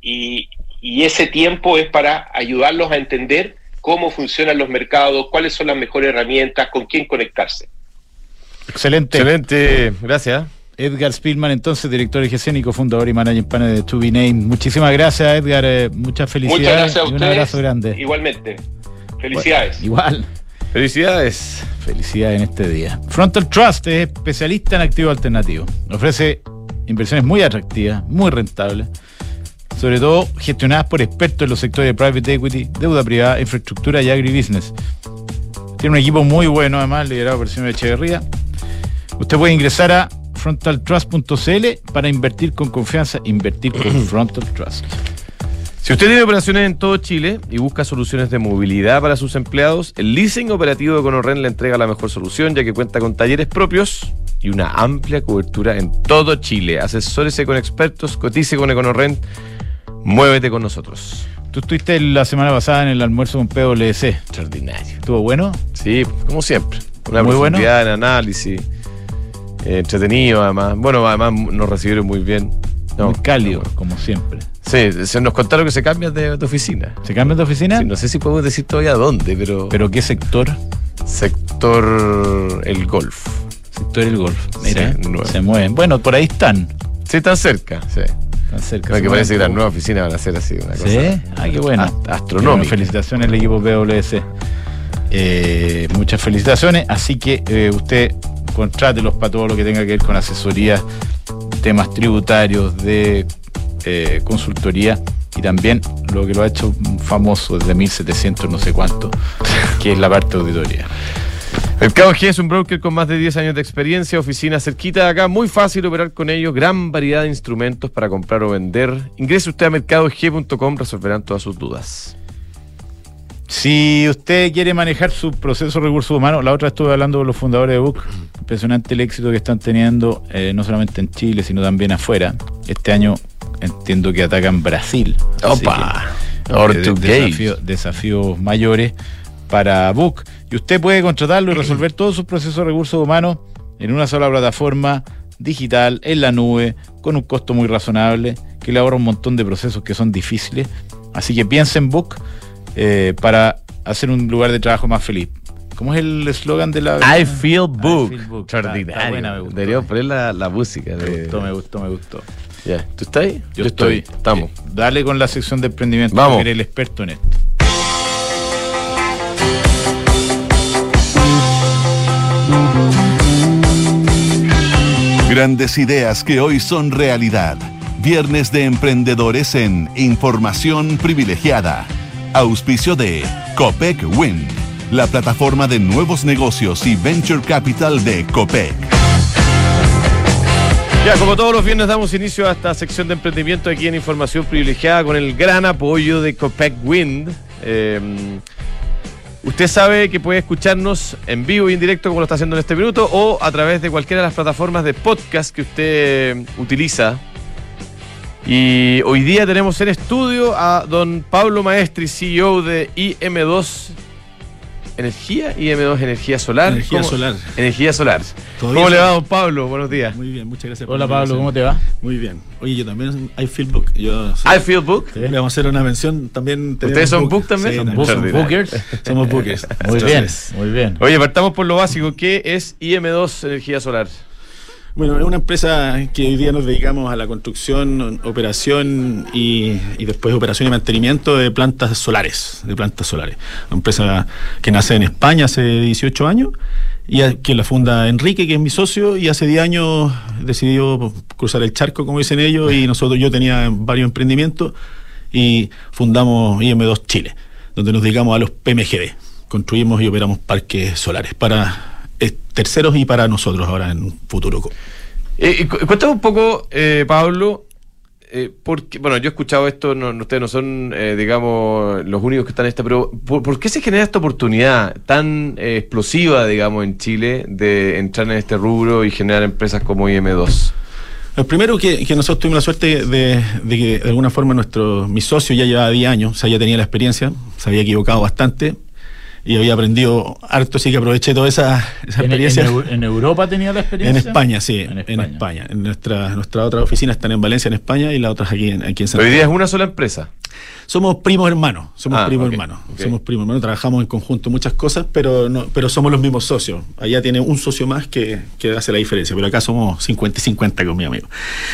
Y, ese tiempo es para ayudarlos a entender cómo funcionan los mercados, cuáles son las mejores herramientas, con quién conectarse. Excelente. Excelente, gracias. Edgar Spielman, entonces, director de fundador y manager panel de To Be Name. Muchísimas gracias, Edgar. Eh, muchas felicidades. Muchas gracias a ustedes. un abrazo grande. Igualmente. Felicidades. igual. Felicidades. Felicidades en este día. Frontal Trust es especialista en activo alternativo. Ofrece inversiones muy atractivas, muy rentables, sobre todo gestionadas por expertos en los sectores de private equity, deuda privada, infraestructura y agribusiness. Tiene un equipo muy bueno, además, liderado por el señor Echeverría. Usted puede ingresar a frontaltrust.cl para invertir con confianza, invertir con Frontal Trust. Si usted tiene operaciones en todo Chile y busca soluciones de movilidad para sus empleados, el leasing operativo de Conorren le entrega la mejor solución ya que cuenta con talleres propios y una amplia cobertura en todo Chile. Asesórese con expertos, cotice con Econorrent, muévete con nosotros. Tú estuviste la semana pasada en el almuerzo con PwC. Extraordinario. ¿Estuvo bueno? Sí, como siempre. Una muy profundidad en análisis. Eh, entretenido, además. Bueno, además nos recibieron muy bien. muy cálido, como siempre. Sí, se nos contaron que se cambian de, oficina. ¿Se cambian de oficina? no sé si podemos decir todavía dónde, pero. ¿Pero qué sector? Sector el golf. Sector el golf. Mira, se mueven. Bueno, por ahí están. Sí, están cerca, sí. Están cerca. que parece que las nuevas oficinas van a ser así, una cosa. ¿Sí? Ah, qué bueno. Astronómico. felicitaciones al equipo PWS. Eh, muchas felicitaciones. Así que eh, usted contrátelos para todo lo que tenga que ver con asesoría, temas tributarios, de eh, consultoría y también lo que lo ha hecho famoso desde 1700 no sé cuánto, que es la parte auditoría. Mercado G es un broker con más de 10 años de experiencia, oficina cerquita de acá, muy fácil operar con ellos, gran variedad de instrumentos para comprar o vender. Ingrese usted a mercadog.com, resolverán todas sus dudas. Si usted quiere manejar su proceso de recursos humanos, la otra estuve hablando con los fundadores de Book, impresionante el éxito que están teniendo, eh, no solamente en Chile, sino también afuera. Este año entiendo que atacan Brasil. Opa, eh, desafíos mayores para Book. Y usted puede contratarlo y resolver todos sus procesos de recursos humanos en una sola plataforma digital, en la nube, con un costo muy razonable, que le ahorra un montón de procesos que son difíciles. Así que piensa en Book eh, para hacer un lugar de trabajo más feliz. ¿Cómo es el eslogan de la... I feel book. Extraordinario. Debería poner la, la música. Me gustó, me gustó, me gustó. Ya. ¿Tú estás ahí? Yo, estoy. Estamos. Eh, dale con la sección de emprendimiento. Vamos. Eres el experto en esto. Grandes ideas que hoy son realidad. Viernes de Emprendedores en Información Privilegiada. Auspicio de Copec Wind, la plataforma de nuevos negocios y venture capital de Copec. Ya, como todos los viernes damos inicio a esta sección de emprendimiento aquí en Información Privilegiada con el gran apoyo de Copec Wind. Em, usted sabe que puede escucharnos en vivo y en directo como lo está haciendo en este minuto o a través de cualquiera de las plataformas de podcast que usted utiliza. Y hoy día tenemos en estudio a don Pablo Maestri, CEO de IM2 Energía, IM2 Energía Solar. Energía ¿Cómo? solar. Energía Solar. ¿Todo ¿Cómo bien? le va, don Pablo? Buenos días. Muy bien, muchas gracias. Hola Pablo, ¿cómo te va? Muy bien. Oye, yo también hay Fieldbook. Yo I Feel Book. Sí. Le vamos a hacer una mención también. ¿Ustedes son book. book también? Sí, Son book. somos. Bookers. Somos bookers. Muy bien, muy bien. Oye, partamos por lo básico. ¿Qué es IM2 Energía Solar? Bueno, es una empresa que hoy día nos dedicamos a la construcción, operación y, y después operación y mantenimiento de plantas solares, de plantas solares. Una empresa que nace en España hace 18 años y que la funda Enrique, que es mi socio, y hace 10 años decidió cruzar el charco, como dicen ellos, y nosotros, yo tenía varios emprendimientos y fundamos IM2 Chile, donde nos dedicamos a los PMGD. Construimos y operamos parques solares para terceros y para nosotros ahora en un futuro. Eh, cuéntame un poco, eh, Pablo, eh, porque, bueno, yo he escuchado esto, no, no- ustedes no son, eh, digamos, los únicos que están en esta, pero ¿por, por qué se genera esta oportunidad tan eh, explosiva, digamos, en Chile de entrar en este rubro y generar empresas como IM2? El primero que, que nosotros tuvimos la suerte de, de que de alguna forma nuestro, mi socio ya llevaba 10 años, o sea, ya tenía la experiencia, se había equivocado bastante y había aprendido harto, así que aproveché toda esa, esa ¿En, experiencia. en Eu- en Europa tenía la En experiencia? España, sí, En en España. En nuestra, nuestra otra oficina están en Valencia, en España, y las otras aquí en, aquí en Pero hoy día es una sola empresa. Somos primos hermanos, somos Ah, primos hermanos, somos primos hermanos, trabajamos en conjunto muchas cosas, pero no, pero somos los mismos socios. Allá tiene un socio más que, que hace la diferencia, pero acá somos 50 y 50 con mi amigo.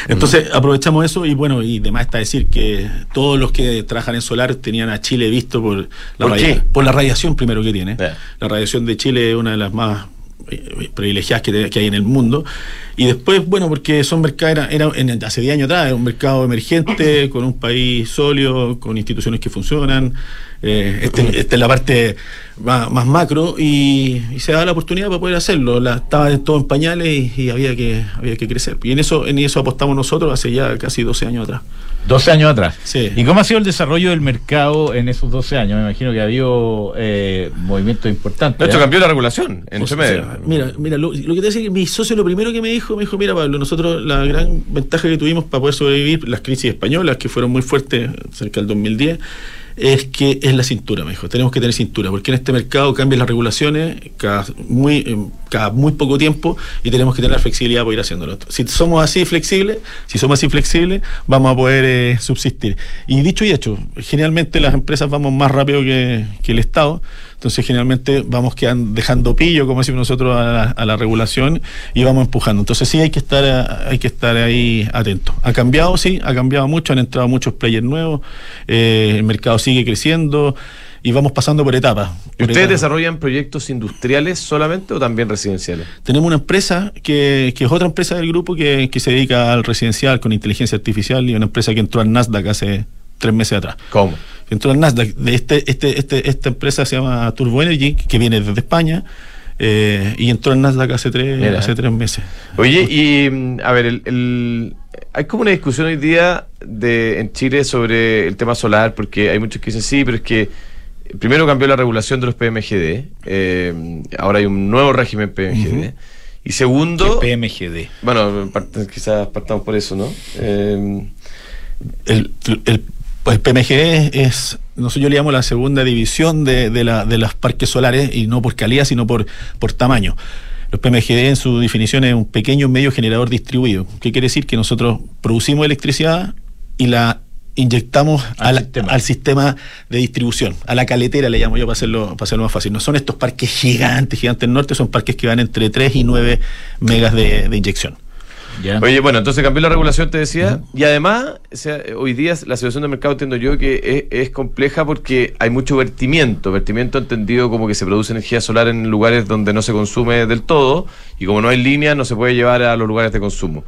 Entonces aprovechamos eso y bueno, y demás está decir que todos los que trabajan en solar tenían a Chile visto por la, ¿Por por la radiación primero que tiene. La radiación de Chile es una de las más privilegiadas que, te- que hay en el mundo. Y después, bueno, porque son mercados, era, era en- hace 10 años atrás, era un mercado emergente, con un país sólido, con instituciones que funcionan. Eh, este- esta es la parte más, más macro y, y se da la oportunidad para poder hacerlo. La, estaba todo en pañales y, y había, que, había que crecer. Y en eso, en eso apostamos nosotros hace ya casi 12 años atrás. 12 años atrás. Sí. ¿Y cómo ha sido el desarrollo del mercado en esos 12 años? Me imagino que ha habido eh, movimientos importantes. De hecho, ¿eh? cambió la regulación en O sea, medio. mira, mira, lo, lo que te decía que mi socio lo primero que me dijo, me dijo, mira Pablo, nosotros la gran ventaja que tuvimos para poder sobrevivir las crisis españolas, que fueron muy fuertes cerca del 2010, es que es la cintura, me dijo. Tenemos que tener cintura, porque en este mercado cambian las regulaciones cada muy, eh, cada muy poco tiempo y tenemos que tener la flexibilidad para ir haciéndolo. Si somos así flexibles, si somos así flexibles, vamos a poder eh, subsistir. Y dicho y hecho, generalmente las empresas vamos más rápido que, que el Estado. Entonces, generalmente vamos quedando, dejando pillo, como decimos nosotros, a la, a la regulación y vamos empujando. Entonces, sí hay que estar, a- hay que estar ahí atentos. Ha cambiado, sí, ha cambiado mucho, han entrado muchos players nuevos, eh, el mercado sigue creciendo y vamos pasando por etapas. ¿Y por ustedes desarrollan proyectos industriales solamente o también residenciales? Tenemos una empresa que, que es otra empresa del grupo que, que se dedica al residencial con inteligencia artificial y una empresa que entró al Nasdaq hace tres meses atrás. ¿Cómo? entró al Nasdaq. De este, este, este, esta empresa se llama Turbo Energy, que viene desde España, eh, y entró al Nasdaq hace tres, Mira. hace tres meses. Oye, y a ver, el, el- hay como una discusión hoy día de, en Chile sobre el tema solar, porque hay muchos que dicen sí, pero es que primero cambió la regulación de los PMGD, eh, ahora hay un nuevo régimen PMGD, y segundo, ¿Qué PMGD. bueno, part- quizás partamos por eso, ¿no? Eh, El, el, pues PMG es, nosotros yo le llamo la segunda división de, de, la, de los parques solares, y no por calidad, sino por, por tamaño. Los PMGD en su definición es un pequeño medio generador distribuido. ¿Qué quiere decir? Que nosotros producimos electricidad y la inyectamos Al al, sistema. al sistema de distribución, a la caletera le llamo yo para hacerlo, para hacerlo más fácil. No son estos parques gigantes, gigantes norte, son parques que van entre 3 y 9 megas de, de inyección. Oye, bueno, entonces cambió la regulación, te decía, y además, o sea, hoy día la situación del mercado entiendo yo que es, es compleja porque hay mucho vertimiento, vertimiento entendido como que se produce energía solar en lugares donde no se consume del todo, y como no hay línea, no se puede llevar a los lugares de consumo.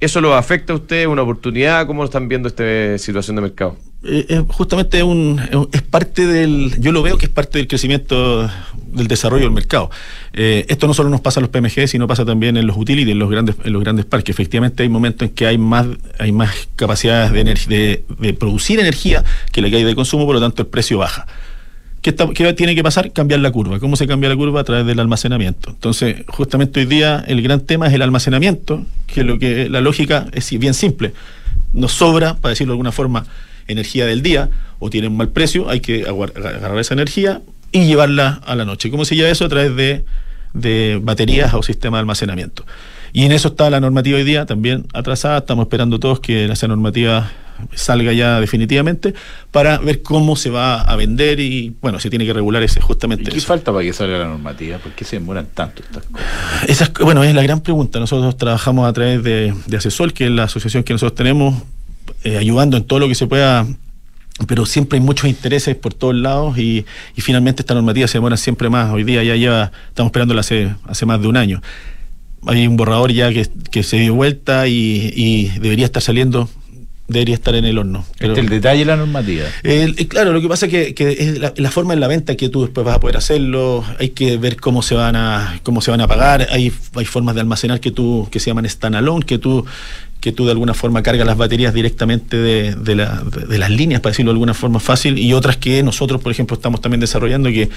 ¿Eso lo afecta a usted? ¿Una oportunidad? ¿Cómo están viendo esta situación de mercado? Eh, es justamente un, es parte del, yo lo veo que es parte del crecimiento del desarrollo del mercado. Eh, esto no solo nos pasa en los PMG, sino pasa también en los utilities, en los grandes, en los grandes parques. Efectivamente hay momentos en que hay más, hay más capacidades de, de, de producir energía que la que hay de consumo, por lo tanto el precio baja. ¿Qué, está- qué tiene que pasar? Cambiar la curva. ¿Cómo se cambia la curva? A través del almacenamiento. Entonces, justamente hoy día el gran tema es el almacenamiento, que lo que la lógica es bien simple. nos sobra, para decirlo de alguna forma, energía del día o tiene un mal precio, hay que agarrar esa energía y llevarla a la noche. ¿Cómo se lleva eso? A través de, de baterías o sistema de almacenamiento. Y en eso está la normativa hoy día también atrasada. Estamos esperando todos que esa normativa salga ya definitivamente para ver cómo se va a vender y bueno, se tiene que regular ese justamente. ¿Y qué falta para que salga la normativa? ¿Por qué se demoran tanto estas cosas? bueno, es la gran pregunta. Nosotros trabajamos a través de, de Asesor, que es la asociación que nosotros tenemos, eh, ayudando en todo lo que se pueda pero siempre hay muchos intereses por todos lados y, y, finalmente esta normativa se demora siempre más. Hoy día ya lleva, estamos esperándola hace, hace más de un año. Hay un borrador ya que, que se dio vuelta y, y, debería estar saliendo debería estar en el horno. Pero, este el detalle de la normativa. El, claro, lo que pasa es que, que es la, la, forma en la venta que tú después vas a poder hacerlo, hay que ver cómo se van a, cómo se van a pagar, hay, hay formas de almacenar que tú, que se llaman standalone, que tú que tú de alguna forma cargas las baterías directamente de, de, la, de, las líneas, para decirlo de alguna forma fácil, y otras que nosotros, por ejemplo, estamos también desarrollando, que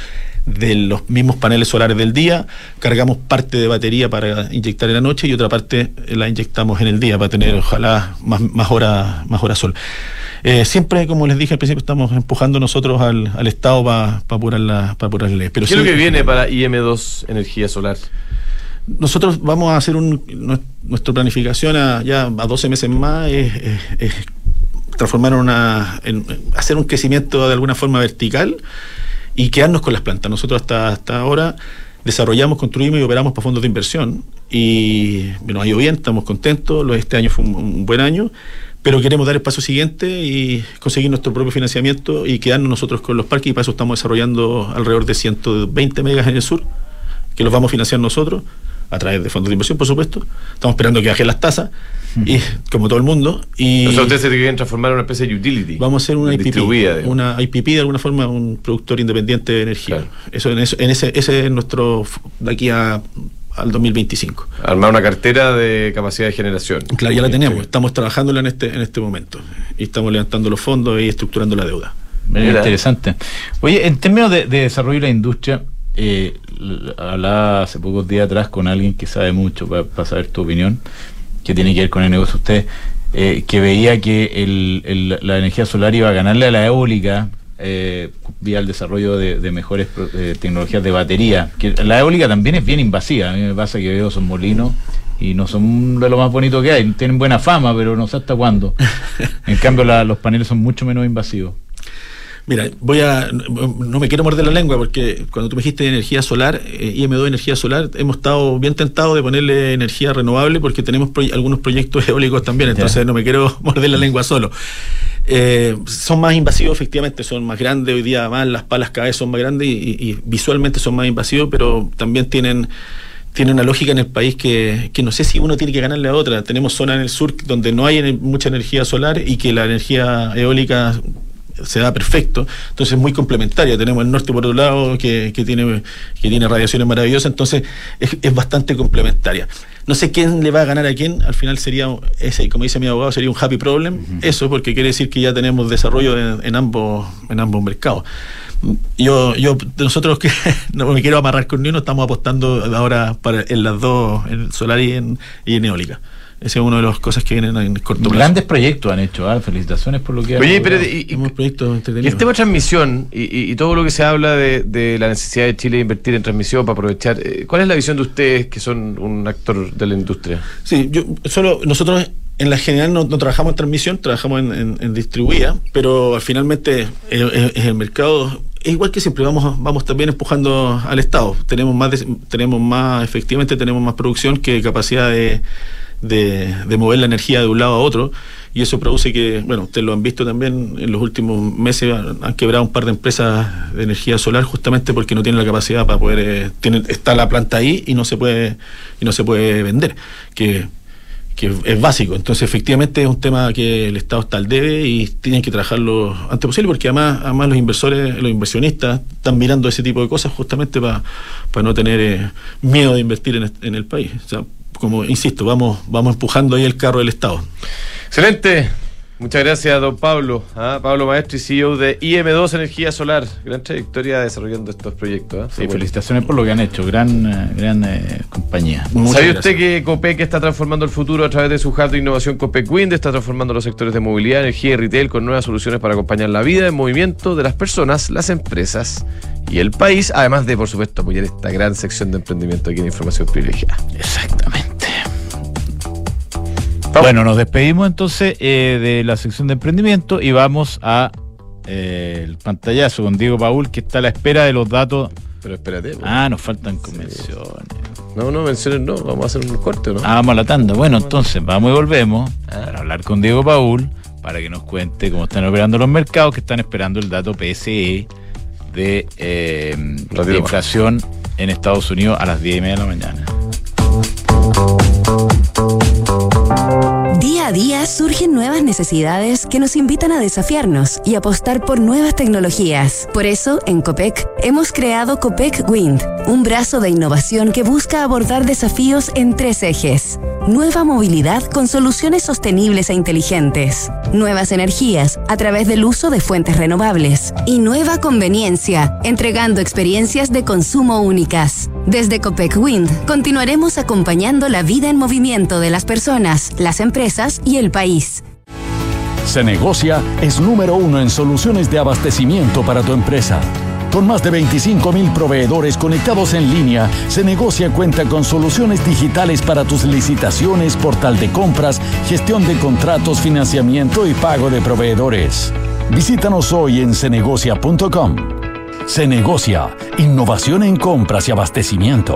de los mismos paneles solares del día, cargamos parte de batería para inyectar en la noche y otra parte la inyectamos en el día para tener, ojalá, más, más horas más hora sol. Eh, siempre, como les dije al principio, estamos empujando nosotros al, al Estado para pa apurar la, pa apurar la Pero ¿Qué es lo que viene para IM2 Energía Solar? Nosotros vamos a hacer un, nuestra planificación a, ya a 12 meses más, es, es, es transformar una, hacer un crecimiento de alguna forma vertical y quedarnos con las plantas. Nosotros hasta, hasta ahora desarrollamos, construimos y operamos para fondos de inversión y nos ha ido bien, estamos contentos, este año fue un, un buen año, pero queremos dar el paso siguiente y conseguir nuestro propio financiamiento y quedarnos nosotros con los parques y para eso estamos desarrollando alrededor de 120 megas en el sur, que los vamos a financiar nosotros a través de fondos de inversión, por supuesto. Estamos esperando que bajen las tasas, y, como todo el mundo. Y o sea, ustedes se quieren transformar en una especie de utility. Vamos a hacer una IPP, una IPP de alguna forma, un productor independiente de energía. Claro. Eso, en, eso, en ese, ese es nuestro, de aquí a al 2025. Armar una cartera de capacidad de generación. Claro, ya la tenemos, estamos trabajándola en este, en este momento y estamos levantando los fondos y estructurando la deuda. Muy interesante. Oye, en términos de, de desarrollo de la industria, eh, hablaba hace pocos días atrás con alguien que sabe mucho para, saber tu opinión, que tiene que ver con el negocio de usted, eh, que veía que el, el, la energía solar iba a ganarle a la eólica eh, vía el desarrollo de, de mejores eh, tecnologías de batería. Que la eólica también es bien invasiva. A mí me pasa que veo esos molinos y no son de lo más bonito que hay. Tienen buena fama, pero no sé hasta cuándo. En cambio, la, los paneles son mucho menos invasivos. Mira, voy a. No me quiero morder la lengua porque cuando tú me dijiste energía solar, eh, IM2 energía solar, hemos estado bien tentados de ponerle energía renovable porque tenemos algunos proyectos eólicos también, entonces yeah. no me quiero morder la lengua solo. Eh, son más invasivos, efectivamente, son más grandes hoy día, más las palas cada vez son más grandes y, y, y visualmente son más invasivos, pero también tienen tiene una lógica en el país que, que, no sé si uno tiene que ganarle a otra. Tenemos zonas en el sur donde no hay mucha energía solar y que la energía eólica se da perfecto, entonces es muy complementaria. Tenemos el norte por otro lado que, que tiene, que tiene radiaciones maravillosas, entonces es, es, bastante complementaria. No sé quién le va a ganar a quién, al final sería ese, como dice mi abogado, sería un happy problem, uh -huh. eso porque quiere decir que ya tenemos desarrollo en, en ambos, en ambos mercados. Yo, yo, nosotros que no me quiero amarrar con ni uno, estamos apostando ahora para en las dos, en solar y en, y en eólica. Ese es una de las cosas que vienen en corto plazo. Grandes proyectos han hecho, ¿eh? felicitaciones por lo que Oye, pero y, y, proyectos y el tema de transmisión y, y, todo lo que se habla de, de, la necesidad de Chile de invertir en transmisión para aprovechar, eh, ¿cuál es la visión de ustedes que son un actor de la industria? Sí, yo solo nosotros en la general no, no trabajamos en transmisión, trabajamos en, en, en distribuida, pero finalmente en, en el mercado es igual que siempre vamos vamos también empujando al Estado. Tenemos más de, tenemos más efectivamente tenemos más producción que capacidad de de, mover la energía de un lado a otro y eso produce que, bueno, ustedes lo han visto también en los últimos meses, han, quebrado un par de empresas de energía solar justamente porque no tienen la capacidad para poder, eh, tienen, está la planta ahí y no se puede, y no se puede vender, que, que es básico. Entonces, efectivamente es un tema que el Estado está al debe y tienen que trabajarlo antes posible porque además, además los inversores, los inversionistas están mirando ese tipo de cosas justamente para, para no tener eh, miedo de invertir en, en el país. Como insisto, vamos, vamos empujando ahí el carro del Estado. Excelente. Muchas gracias, don Pablo. ¿ah? Pablo Maestri, CEO de IM2 Energía Solar. Gran trayectoria desarrollando estos proyectos. ¿ah? Sí, felicitaciones por lo que han hecho. Gran, eh, gran eh, compañía. Muchas ¿Sabía gracias. usted que Copec está transformando el futuro a través de su hub de innovación Copec Wind? Está transformando los sectores de movilidad, energía y retail con nuevas soluciones para acompañar la vida en movimiento de las personas, las empresas y el país, además de, por supuesto, apoyar esta gran sección de emprendimiento aquí en Información Privilegiada. Exactamente. Bueno, nos despedimos entonces eh, de la sección de emprendimiento y vamos a eh, el pantallazo con Diego Paul, que está a la espera de los datos. Pero espérate. pues. Ah, nos faltan convenciones. No, no, menciones no. Vamos a hacer un corte, ¿no? Ah, vamos a la tanda. Bueno, entonces vamos y volvemos para hablar con Diego Paul para que nos cuente cómo están operando los mercados que están esperando el dato PSE de, eh, de inflación en Estados Unidos a las 10 y media de la mañana. Día a día surgen nuevas necesidades que nos invitan a desafiarnos y apostar por nuevas tecnologías. Por eso, en COPEC, hemos creado COPEC Wind, un brazo de innovación que busca abordar desafíos en tres ejes. Nueva movilidad con soluciones sostenibles e inteligentes. Nuevas energías a través del uso de fuentes renovables. Y nueva conveniencia, entregando experiencias de consumo únicas. Desde Copec Wind continuaremos acompañando la vida en movimiento de las personas, las empresas y el país. Se negocia es número uno en soluciones de abastecimiento para tu empresa. Con más de 25 mil proveedores conectados en línea, Se negocia cuenta con soluciones digitales para tus licitaciones, portal de compras, gestión de contratos, financiamiento y pago de proveedores. Visítanos hoy en cenegocia.com. Se negocia, innovación en compras y abastecimiento.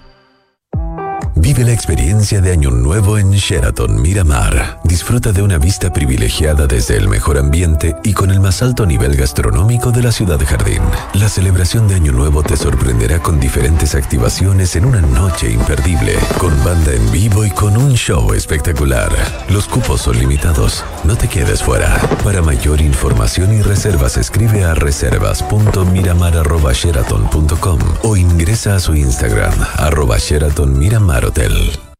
Vive la experiencia de Año Nuevo en Sheraton Miramar. Disfruta de una vista privilegiada desde el mejor ambiente y con el más alto nivel gastronómico de la ciudad jardín. La celebración de Año Nuevo te sorprenderá con diferentes activaciones en una noche imperdible, con banda en vivo y con un show espectacular. Los cupos son limitados. No te quedes fuera. Para mayor información y reservas escribe a reservas.miramar.sheraton.com o ingresa a su Instagram arroba Sheraton Miramar Hotel.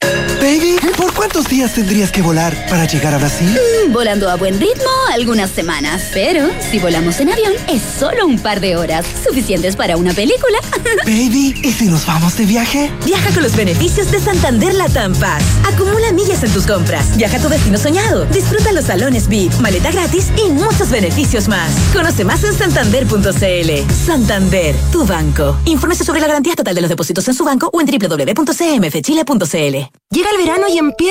Baby, ¿por cuántos días tendrías que volar para llegar a Brasil? Volando a buen ritmo algunas semanas, pero si volamos en avión es solo un par de horas, suficientes para una película. Baby, ¿y si nos vamos de viaje? Viaja con los beneficios de Santander Latam Paz. Acumula millas en tus compras. Viaja a tu destino soñado. Disfruta los salones VIP, maleta gratis y muchos beneficios más. Conoce más en santander.cl. Santander, tu banco. Infórmese sobre la garantía total de los depósitos en su banco o en www.cmfchile.cl. Llega el verano y empieza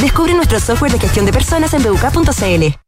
Descubre nuestro software de gestión de personas en buca.cl.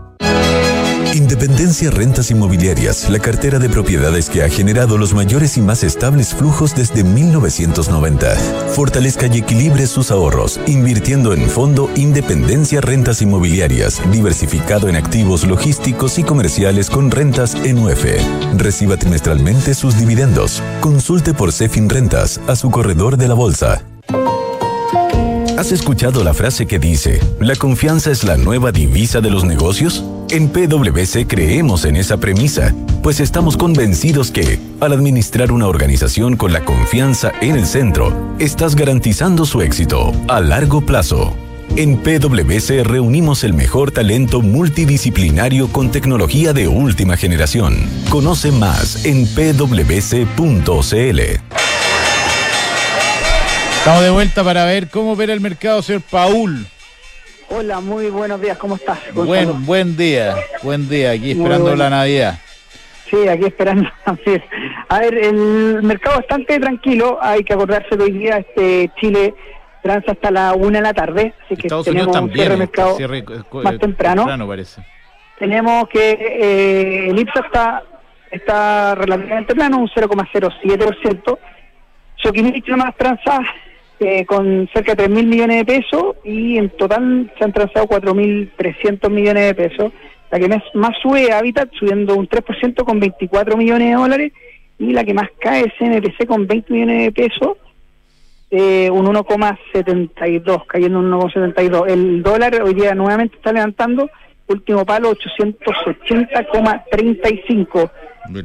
Independencia Rentas Inmobiliarias, la cartera de propiedades que ha generado los mayores y más estables flujos desde 1990. Fortalezca y equilibre sus ahorros, invirtiendo en Fondo Independencia Rentas Inmobiliarias, diversificado en activos logísticos y comerciales con rentas en UF. Reciba trimestralmente sus dividendos. Consulte por Cefin Rentas a su corredor de la bolsa. ¿Has escuchado la frase que dice, la confianza es la nueva divisa de los negocios? En PwC creemos en esa premisa, pues estamos convencidos que, al administrar una organización con la confianza en el centro, estás garantizando su éxito a largo plazo. En PwC reunimos el mejor talento multidisciplinario con tecnología de última generación. Conoce más en pwc.cl. Estamos de vuelta para ver cómo opera el mercado, señor Paul. Hola, muy buenos días, ¿cómo estás? Buen, buen día, buen día, aquí esperando bueno. la Navidad. Sí, aquí esperando también. A ver, el mercado bastante tranquilo, hay que acordarse que hoy día este Chile transa hasta la una de la tarde, así que Estados tenemos Unidos un cierre este mercado cierre, eh, más eh, temprano. parece. Tenemos que eh, el IPSA está, está relativamente plano, un 0,07%. Soquimich más transada eh, con cerca de 3 mil millones de pesos y en total se han transado 4.300 millones de pesos. La que más, sube Habitat, subiendo un 3% con 24 millones de dólares y la que más cae es NPC con 20 millones de pesos, eh, un 1,72, cayendo un 1,72. El dólar hoy día nuevamente está levantando, último palo 880,35.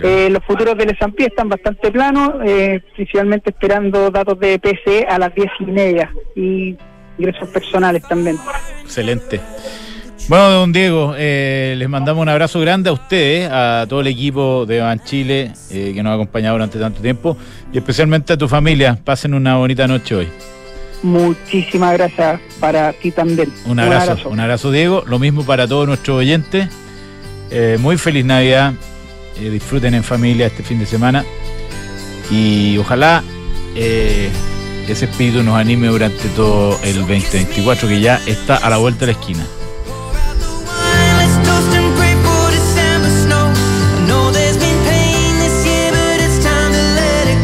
Eh, los futuros del S&P están bastante planos, eh, principalmente esperando datos de PCE a las 10 y media y ingresos personales también. Excelente. Bueno, don Diego, eh, les mandamos un abrazo grande a ustedes, a todo el equipo de Ban Chile que nos ha acompañado durante tanto tiempo y especialmente a tu familia. Pasen una bonita noche hoy. Muchísimas gracias para ti también. Un abrazo, un abrazo, Diego. Lo mismo para todos nuestros oyentes. Muy feliz Navidad. Eh, disfruten en familia este fin de semana. Y ojalá eh, ese espíritu nos anime durante todo el 2024 que ya está a la vuelta de la esquina.